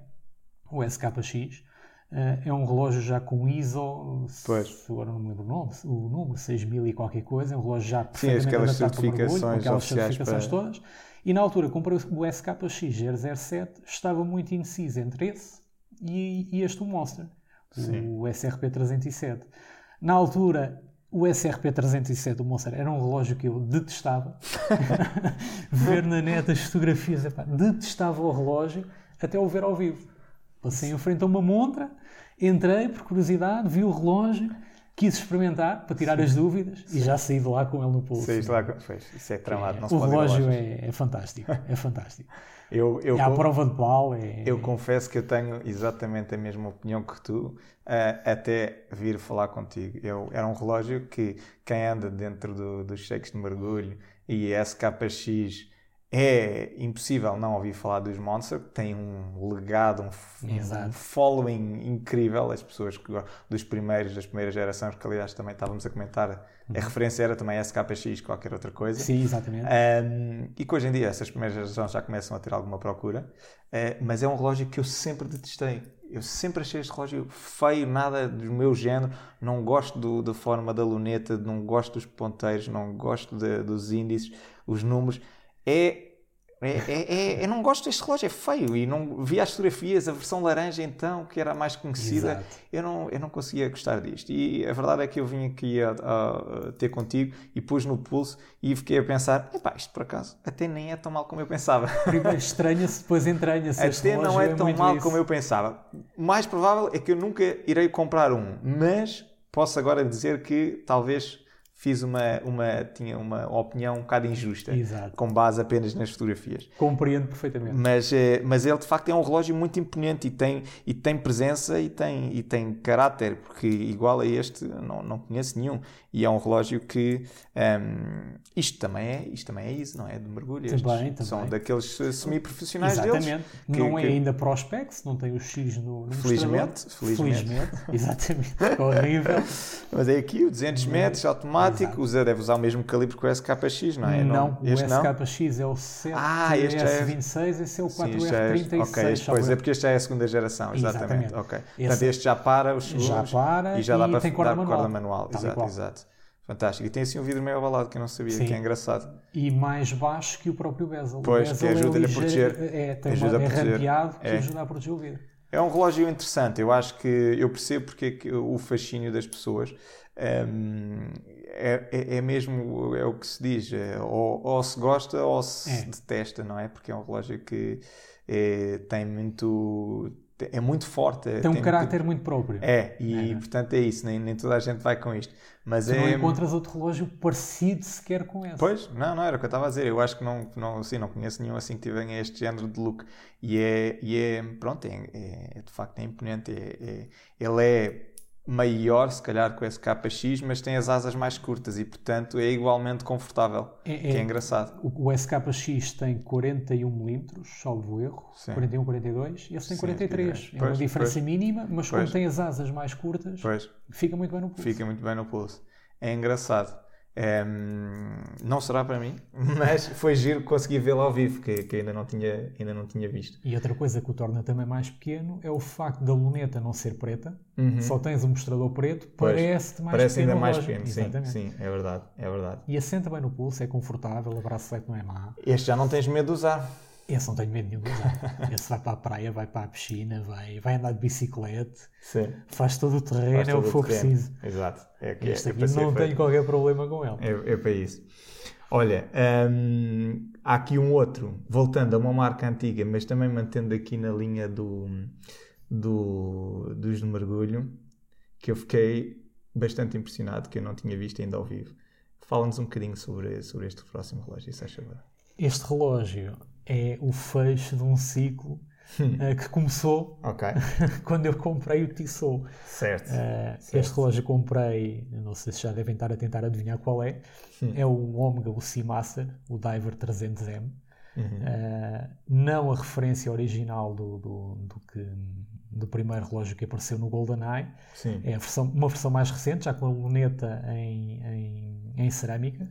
o SKX, Uh, é um relógio já com ISO, pois. agora não me lembro o nome, o número, 6000 e qualquer coisa, é um relógio já Sim, aquelas certificações, mergulho, com aquelas certificações para... todas. E na altura comprei o SKX007, estava muito indeciso entre esse e, e este o Monster, Sim. o SRP 307. Na altura o SRP 307 do Monster era um relógio que eu detestava. ver na net as fotografias, epá, detestava o relógio até o ver ao vivo. Passei em frente a uma montra, entrei por curiosidade, vi o relógio, quis experimentar para tirar Sim. as dúvidas e já saí de lá com ele no pulso. Saíste lá com... Pois, isso é tramado, é, não se O relógio é, é, fantástico, é fantástico. eu, eu, é à prova de bala. É... Eu confesso que eu tenho exatamente a mesma opinião que tu, até vir falar contigo. Eu, era um relógio que quem anda dentro do, dos cheques de mergulho e SKX é impossível não ouvir falar dos Monster, tem um legado, um, um, following incrível. As pessoas que, dos primeiros, das primeiras gerações, que aliás também estávamos a comentar, uhum. a referência era também SKX, qualquer outra coisa. Sim, exatamente. Um, e que hoje em dia essas primeiras gerações já começam a ter alguma procura, uh, mas é um relógio que eu sempre detestei. Eu sempre achei este relógio feio, nada do meu género. Não gosto do, da forma da luneta, não gosto dos ponteiros, não gosto de, dos índices, os números. É é, é, é, eu não gosto deste relógio, é feio. E não vi as fotografias, a versão laranja então, que era a mais conhecida, eu não, eu não conseguia gostar disto. E a verdade é que eu vim aqui a, a, a ter contigo e pus no pulso e fiquei a pensar: epá, isto por acaso até nem é tão mal como eu pensava. Primeiro estranha-se, depois entranha-se. Até não é, é tão mal isso. como eu pensava. O mais provável é que eu nunca irei comprar um, mas posso agora dizer que talvez fiz uma, uma, tinha uma opinião um bocado injusta, Exato. com base apenas nas fotografias. Compreendo perfeitamente. Mas, é, mas ele de facto é um relógio muito imponente e tem, e tem presença e tem, e tem caráter, porque igual a este não, não conheço nenhum. E é um relógio que um, isto também é, isto também é isso, não é? De mergulho. Também, também. São daqueles eh, semi-profissionais Exatamente. deles. Que, não é que... ainda Prospex, não tem o X no, no felizmente, felizmente, felizmente. Exatamente. horrível. Mas é aqui o 200 metros automático, usa, deve usar o mesmo calibre que o SKX, não é? Não, não o SKX é o 7 ah, este S26, é... esse é o 4F36. É... Ok, pois é porque este já é a segunda geração, exatamente. exatamente. Okay. Esse... Portanto, este já para os segundos já para e já dá e para tem corda dar manual. corda manual. Exato, exato. Fantástico. E tem assim um vidro meio ovalado que eu não sabia, Sim. que é engraçado. E mais baixo que o próprio bezel. Pois, o que ajuda-lhe é a proteger. É, tem ajuda uma, a proteger. é rampeado que é. ajuda a proteger o vidro. É um relógio interessante. Eu acho que eu percebo porque é que o fascínio das pessoas um, é, é, é, mesmo é o que se diz. É, ou, ou, se gosta ou se é. detesta, não é? Porque é um relógio que é, tem muito é muito forte. Tem um tem caráter muito... muito... próprio. É, e portanto é isso, nem, nem toda a gente vai com isto. Mas tu é... não encontras outro relógio parecido sequer com esse. Pois, não, não era o que eu estava a dizer. Eu acho que não, não, assim, não conheço nenhum assim que tenha este género de look. E é, e é pronto, é, de facto é imponente. Ele é maior, se calhar, com esse KX, mas tem as asas mais curtas e, portanto, é igualmente confortável. É, que é, é engraçado. O, o SKX tem 41 mm, salvo erro, Sim. 41, 42, e esse tem Sim, 43. É, é uma diferença pois, mínima, mas pois. como tem as asas mais curtas, fica muito bem no pulso. Fica muito bem no pulso. É engraçado. É, não será para mim, mas foi giro conseguir vê-lo ao vivo, que, que, ainda, não tinha, ainda não tinha visto. E outra coisa que o torna também mais pequeno é o facto da luneta não ser preta, uhum. só tens um mostrador preto, parece-te mais parece pequeno. Parece ainda mais pequeno, sim, sim, é verdade, é verdade. E assenta bem no pulso, é confortável, a bracelete não é má. Este já não tens medo de usar. Esse não tenho medo nenhum de usar. Esse vai para a praia, vai para a piscina, vai, vai andar de bicicleta, Sim. faz todo o terreno, faz é o que for preciso. Exato. É este é, aqui não tenho qualquer problema com ele. É, é para isso. Olha, hum, há aqui um outro, voltando a uma marca antiga, mas também mantendo aqui na linha do, do, dos de mergulho, que eu fiquei bastante impressionado, que eu não tinha visto ainda ao vivo. Fala-nos um bocadinho sobre, sobre este próximo relógio, se acha bem. Este relógio é o fecho de um ciclo uh, que começou okay. quando eu comprei o Tissot. Certo. Uh, certo. Este relógio comprei, não sei se já devem estar a tentar adivinhar qual é, hum. é o Omega, o Seamaster, o Diver 300M. Uhum. Uh, não a referência original do, do, do, que, do primeiro relógio que apareceu no GoldenEye. Sim. É versão, uma versão mais recente, já com a luneta em, em, em cerâmica.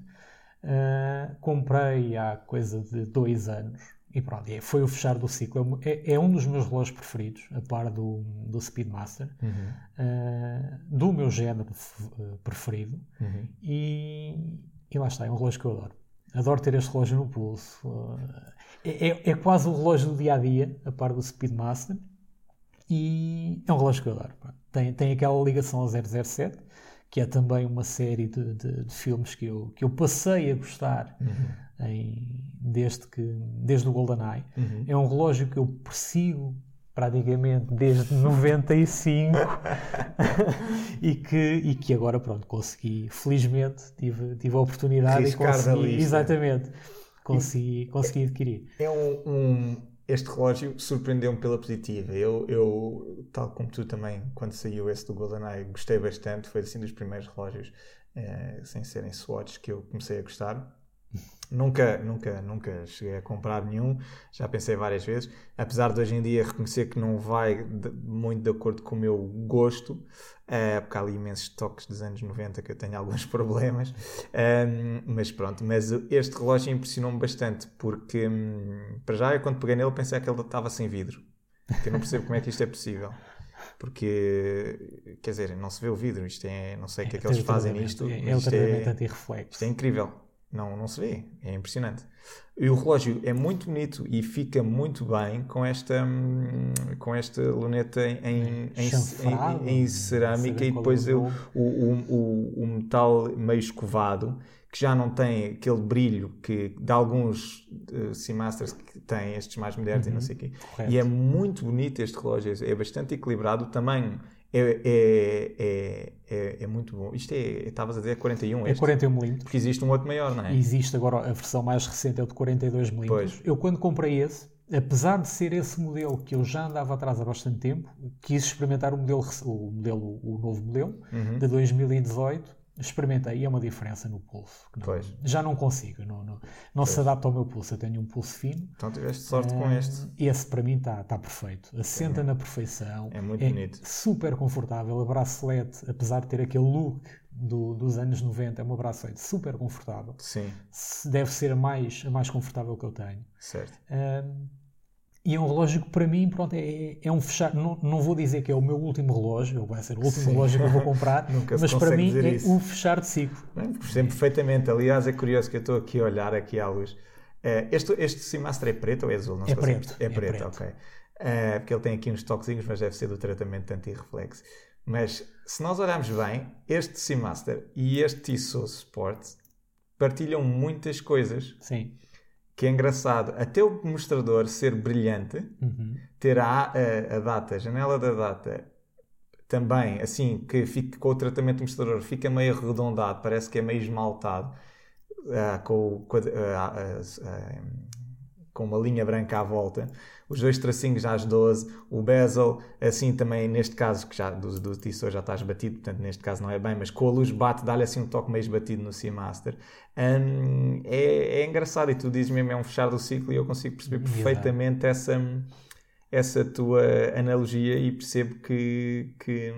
Uh, comprei há coisa de dois anos e pronto, é, foi o fechar do ciclo. É, é, um dos meus relógios preferidos, a par do, do Speedmaster, uhum. uh, do meu género eh, preferido. Uhum. E, e, lá está, é um relógio que eu adoro. Adoro ter este relógio no pulso. Uh, é, é, quase o relógio do dia a dia, a par do Speedmaster. E é um relógio que eu adoro. Tem, tem aquela ligação ao 007, que é também uma série de, de, de filmes que eu, que eu passei a gostar. Uhum em, desde, que, desde o GoldenEye. Uhum. É um relógio que eu persigo praticamente desde 95 e, que, e que agora pronto consegui felizmente tive, tive a oportunidade Riscar e consegui exatamente consegui, consegui adquirir é um, um este relógio surpreendeu-me pela positiva. Eu, eu tal como tu também quando saiu esse do GoldenEye gostei bastante. Foi assim dos primeiros relógios eh, sem serem Swatch que eu comecei a gostar Nunca, nunca, nunca cheguei a comprar nenhum, já pensei várias vezes, apesar de hoje em dia reconhecer que não vai de, muito de acordo com o meu gosto, uh, porque há ali imensos toques dos anos 90 que eu tenho alguns problemas, um, mas pronto, mas este relógio impressionou-me bastante, porque um, para já eu quando peguei nele pensei que ele estava sem vidro, que eu não percebo como é que isto é possível. Porque quer dizer, não se vê o vidro, isto é, não sei o que é que eles fazem nisto. É, é o tratamento é. Isto é incrível não, não se vê, é impressionante. E o relógio é muito bonito e fica muito bem com esta, hum, com esta luneta em, em, em, em cerâmica e depois o, o, o, o, metal meio escovado que já não tem aquele brilho que de alguns uh, Seamasters que têm estes mais modernos uhum. e não uhum. sei o quê. Correto. E é muito bonito este relógio, é bastante equilibrado. O tamanho é, é, é, é, é muito bom. Isto é, estavas a dizer 41 É 41 milímetros. Porque existe um outro maior, não é? Existe agora, a versão mais recente é o de 42 milímetros. Eu quando comprei esse, apesar de ser esse modelo que eu já andava atrás há bastante tempo, quis experimentar o modelo, o, modelo, o novo modelo, uhum. de 2018, experimentei e é uma diferença no pulso. Não, já não consigo, não, não, não se adapta ao meu pulso. Eu tenho um pulso fino. Então tiveste sorte com este. Esse para mim está tá perfeito. Assenta é. na perfeição. É muito é bonito. Super confortável. A bracelete, apesar de ter aquele look do, dos anos 90, é uma bracelete super confortável. Sim. Deve ser a mais, a mais confortável que eu tenho. Certo. Uh, e é um relógio que para mim pronto, é, é um fechar. Não, não vou dizer que é o meu último relógio, vai ser o último Sim. relógio que eu vou comprar, mas para mim é isso. o fechar de ciclo. Percebo perfeitamente. Aliás, é curioso que eu estou aqui a olhar aqui à luz. Eh, este, este Seamaster é preto ou é azul? Não é, preto, é, é preto. É preto, ok. Uh, porque ele tem aqui uns toquezinhos, mas deve ser do tratamento anti-reflexo. Mas se nós olharmos bem, este Seamaster e este Tissot Sport partilham muitas coisas. Sim que é engraçado, até o mostrador ser brilhante, uhum. ter a, a, a, data, a janela da data, também, assim, que fica, com o tratamento do mostrador fica meio arredondado, parece que é meio esmaltado, uh, com, com, uh, uh, com, uma linha branca à volta. Os dois tracinhos às 12, o bezel, assim também, neste caso, que já do, do Tissot já está esbatido, portanto, neste caso não é bem, mas com a luz bate, dá-lhe assim um toque meio esbatido no Seamaster. Um, é, é, engraçado e tu dizes mesmo é um fechar do ciclo e eu consigo perceber perfeitamente essa, essa tua analogia e percebo que, que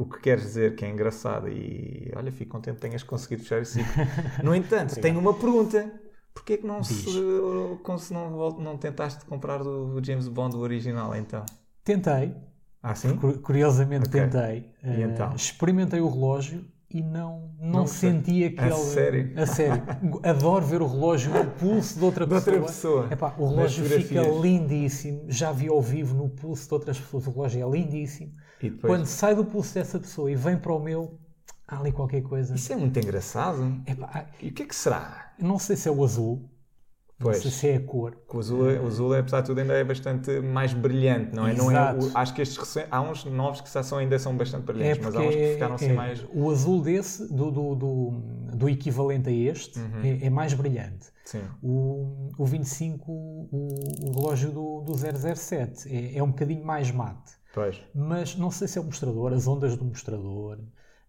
o que queres dizer, que é engraçado e olha, fico contente que tenhas conseguido fechar esse ciclo. No entanto, tenho uma pergunta. Porquê que não, se, se não, não tentaste comprar do James Bond o original então? Tentei. Ah, sim? Curiosamente okay. tentei. E então? Uh, experimentei o relógio e não, não, não senti aquele. A sério? A sério. Adoro ver o relógio no pulso de outra pessoa. De outra pessoa. Epá, o relógio fica lindíssimo. Já vi ao vivo no pulso de outras pessoas. O relógio é lindíssimo. Depois... Quando sai do pulso dessa pessoa e vem para o meu, há ali qualquer coisa. Isso é muito engraçado. Epá, e o que é que será? Não sei se é o azul. Pois. Não sei se é a cor. O azul, é, o azul, apesar de tudo, ainda é bastante mais brilhante, não é? Não é o, acho que estes há uns novos que são, ainda são bastante brilhantes, é mas há uns que ficaram assim é, mais. O azul desse, do, do, do, do equivalente a este, uhum. é, é, mais brilhante. Sim. O, o 25, o, o relógio do, do 007, é, é um bocadinho mais mate. Pois. Mas não sei se é o mostrador, as ondas do mostrador,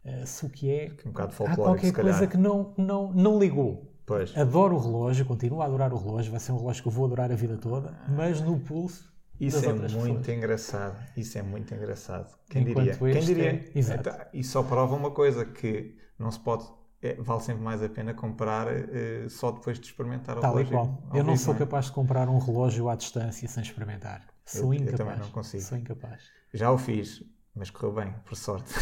uh, se o que é. Um bocado há qualquer coisa que não, não, não ligou. Pois. Adoro o relógio, continuo a adorar o relógio, vai ser um relógio que eu vou adorar a vida toda, mas no pulso. Isso é muito pessoas. engraçado. Isso é muito engraçado. Quem Enquanto diria? Quem diria? É... Exato. E só prova uma coisa: que não se pode é, vale sempre mais a pena comprar uh, só depois de experimentar o Tal relógio. Qual. Eu não sou capaz de comprar um relógio à distância sem experimentar. Sou eu, incapaz. Eu também não consigo. Sou incapaz. Já o fiz, mas correu bem, por sorte.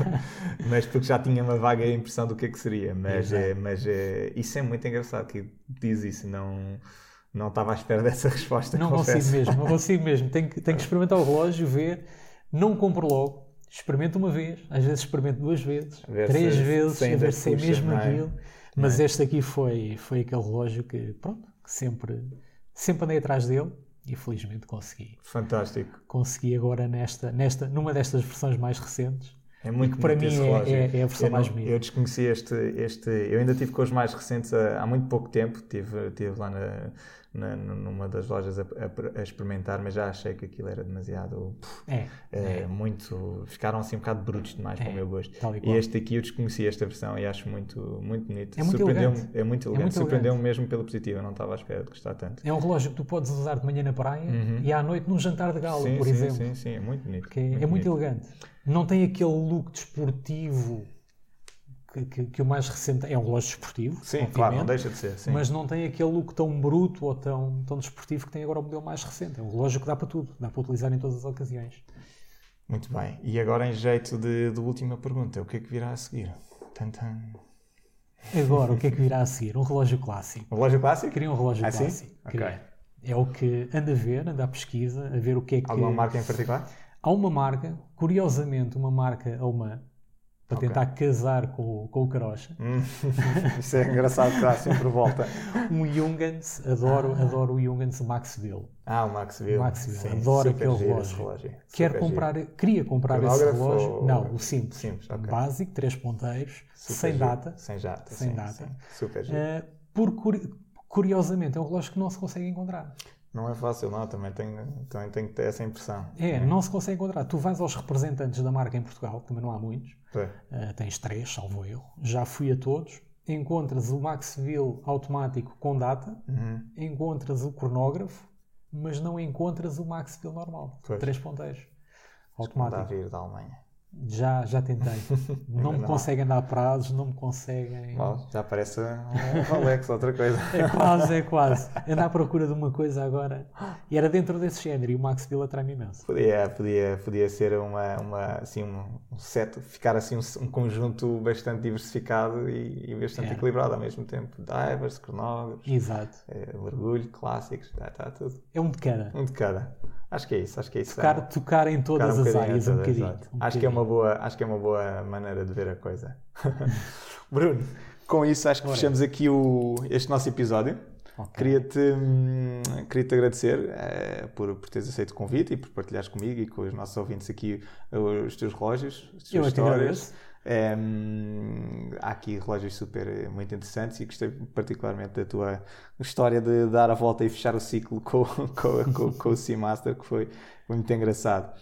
mas porque já tinha uma vaga impressão do que é que seria. Mas, é, mas é, isso é muito engraçado que diz isso, não. Não estava à espera dessa resposta. Não confesso. consigo mesmo, não consigo mesmo. Tenho que, tenho que experimentar o relógio, ver, não compro logo, experimento uma vez, às vezes experimento duas vezes, três se, vezes, a ver se é mesmo é? aquilo. Mas é? este aqui foi, foi aquele relógio que, pronto, que sempre, sempre andei atrás dele e felizmente consegui. Fantástico. Consegui agora nesta, nesta, numa destas versões mais recentes. É muito que para mim é, é, é, a versão mais bonita. Eu desconheci este, este. Eu ainda tive com os mais recentes há, há muito pouco tempo. Tive, tive lá na, na, numa das lojas a, a, a, experimentar, mas já achei que aquilo era demasiado. É, é, é. muito. Ficaram assim um bocado brutos demais é, para o meu gosto. E, e, este aqui eu desconheci esta versão e acho muito, muito bonito. É muito elegante. É muito elegante. Surpreendeu-me mesmo pela positiva, eu não estava à espera de gostar tanto. É um relógio que tu podes usar de manhã na praia uhum. e à noite num jantar de gala, sim, por sim, exemplo. Sim, sim, é muito bonito. Muito é muito bonito. elegante. Não tem aquele look desportivo que, que, que, o mais recente é um relógio desportivo. Sim, claro, não deixa de ser. Sim. Mas não tem aquele look tão bruto ou tão, tão desportivo que tem agora o modelo mais recente. É um relógio que dá para tudo, dá para utilizar em todas as ocasiões. Muito bem. E agora, em jeito de, de última pergunta, o que é que virá a seguir? Tantan. Agora, o que é que virá a seguir? Um relógio clássico. Um relógio clássico? Queria um relógio ah, clássico. Sim? Okay. É o que anda a ver, anda à pesquisa, a ver o que é que. Alguma marca em particular? Há uma marca, curiosamente, uma marca alemã, para okay. tentar casar com, com o Carocha. Hum, isso é engraçado que dá sempre volta. um Jungens, adoro, ah. adoro o Jungens Maxwell. Ah, o Maxwell. Maxwell, Sim, adoro aquele relógio. relógio. Quero comprar, queria comprar esse relógio. Ou... Não, o simples. simples okay. Básico, três ponteiros, super sem giro. data. Sem data. Sem sim, data. Sim. Super giro. Uh, por, curiosamente, é um relógio que não se consegue encontrar. Não é fácil, não. Também tenho, também tenho que ter essa impressão. É, não se consegue encontrar. Tu vais aos representantes da marca em Portugal, também não há muitos. É. Uh, tens três, salvo erro. Já fui a todos. Encontras o Maxville automático com data, uhum. encontras o cronógrafo, mas não encontras o Maxville normal. Pois. Três ponteiros. Automático. Vir da Alemanha. Já, já tentei. não me conseguem dar prazos, não me conseguem. Já parece um Rolex, outra coisa. É quase, é quase. Ando à procura de uma coisa agora. E era dentro desse género e o Max Bill atrai-me imenso. Podia, podia, podia ser uma, uma, assim, um set, ficar assim um, um conjunto bastante diversificado e, e bastante é. equilibrado ao mesmo tempo. Divers, cronógrafos, Exato. É, mergulho, clássicos, está tá, tudo. É um de cada. Um de cada. Acho que é isso, acho que é isso. Tocar, é. tocar em todas tocar um as áreas um bocadinho. Um acho, bocadinho. Que é uma boa, acho que é uma boa maneira de ver a coisa. Bruno, com isso acho que Ora. fechamos aqui o, este nosso episódio. Okay. Queria-te hum, queria -te agradecer eh, por, por teres aceito o convite e por partilhares comigo e com os nossos ouvintes aqui os teus relógios, as tuas Eu histórias. É, há aqui relógios super eh, muito interessantes e gostei particularmente da tua história de dar a volta e fechar o ciclo com, com, com, com o Seamaster, que foi, muito engraçado.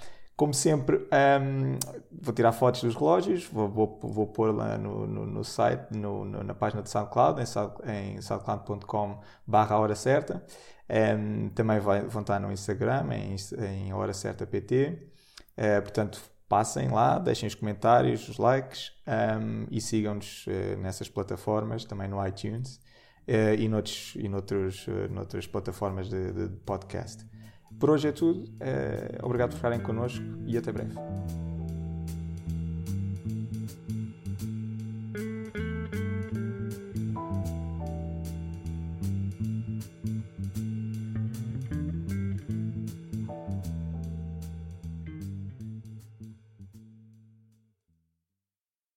Como sempre, um, vou tirar fotos dos relógios, vou, vou, vou pôr lá no, no, no site, no, na página do SoundCloud, em, em soundcloud.com barra hora certa. Um, também vai, vão estar no Instagram, em, em hora certa PT. Uh, eh, portanto, passem lá, deixem os comentários, os likes um, e sigam-nos uh, nessas plataformas, também no iTunes uh, e, noutros, e noutros, uh, noutras plataformas de, de, podcast. Por hoje é tudo. obrigado por ficarem connosco e até breve.